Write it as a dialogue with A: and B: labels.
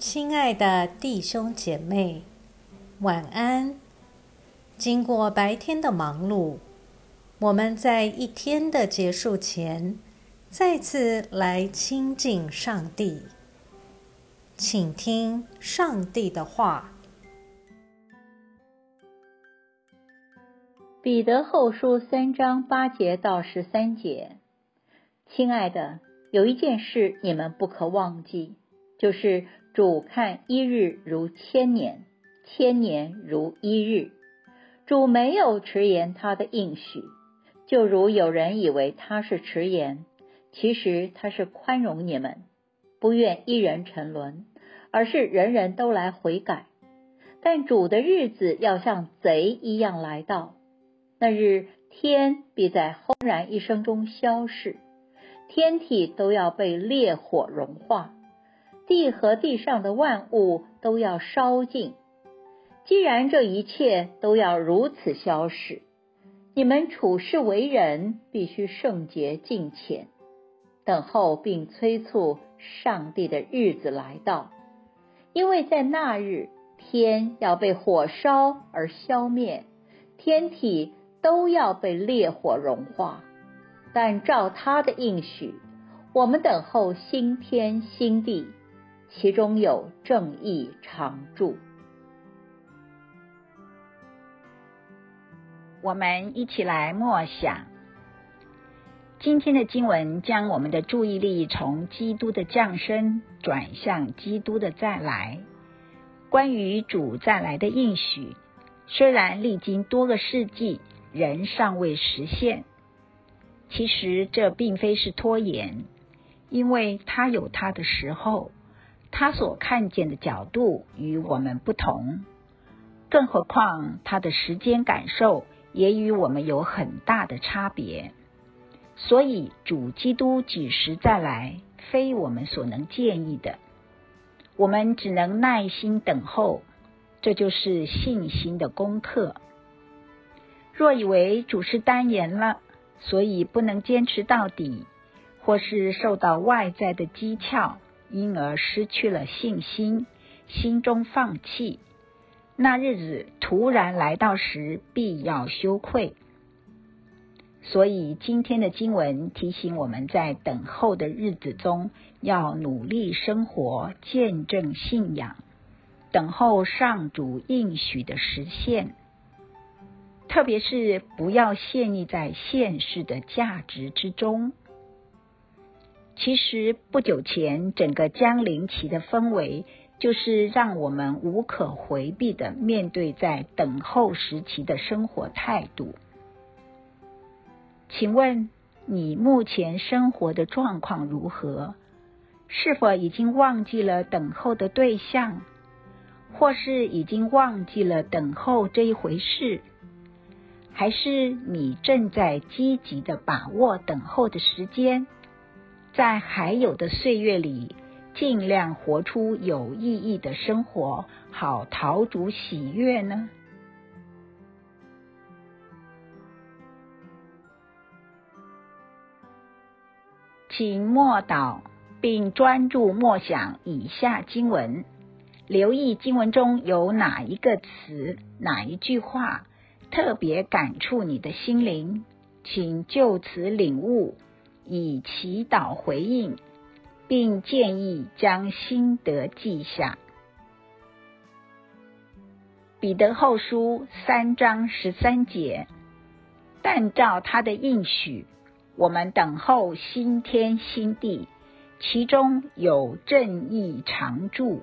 A: 亲爱的弟兄姐妹，晚安。经过白天的忙碌，我们在一天的结束前，再次来亲近上帝，请听上帝的话。
B: 彼得后书三章八节到十三节，亲爱的，有一件事你们不可忘记，就是主看一日如千年，千年如一日。主没有迟延他的应许，就如有人以为他是迟延，其实他是宽容你们，不愿一人沉沦，而是人人都来悔改。但主的日子要像贼一样来到。那日天必在轰然一声中消逝，天体都要被烈火融化，地和地上的万物都要烧尽。既然这一切都要如此消逝，你们处世为人必须圣洁敬虔，等候并催促上帝的日子来到，因为在那日天要被火烧而消灭，天体。都要被烈火融化，但照他的应许，我们等候新天新地，其中有正义常驻。
C: 我们一起来默想今天的经文，将我们的注意力从基督的降生转向基督的再来。关于主再来的应许，虽然历经多个世纪。仍尚未实现，其实这并非是拖延，因为他有他的时候，他所看见的角度与我们不同，更何况他的时间感受也与我们有很大的差别。所以主基督几时再来，非我们所能建议的，我们只能耐心等候，这就是信心的功课。若以为主是单言了，所以不能坚持到底，或是受到外在的讥诮，因而失去了信心，心中放弃，那日子突然来到时，必要羞愧。所以今天的经文提醒我们在等候的日子中，要努力生活，见证信仰，等候上主应许的实现。特别是不要陷溺在现世的价值之中。其实不久前，整个江陵期的氛围，就是让我们无可回避的面对在等候时期的生活态度。请问你目前生活的状况如何？是否已经忘记了等候的对象，或是已经忘记了等候这一回事？还是你正在积极的把握等候的时间，在还有的岁月里，尽量活出有意义的生活，好陶足喜悦呢？请默祷，并专注默想以下经文，留意经文中有哪一个词、哪一句话。特别感触你的心灵，请就此领悟，以祈祷回应，并建议将心得记下。彼得后书三章十三节，但照他的应许，我们等候新天新地，其中有正义常驻。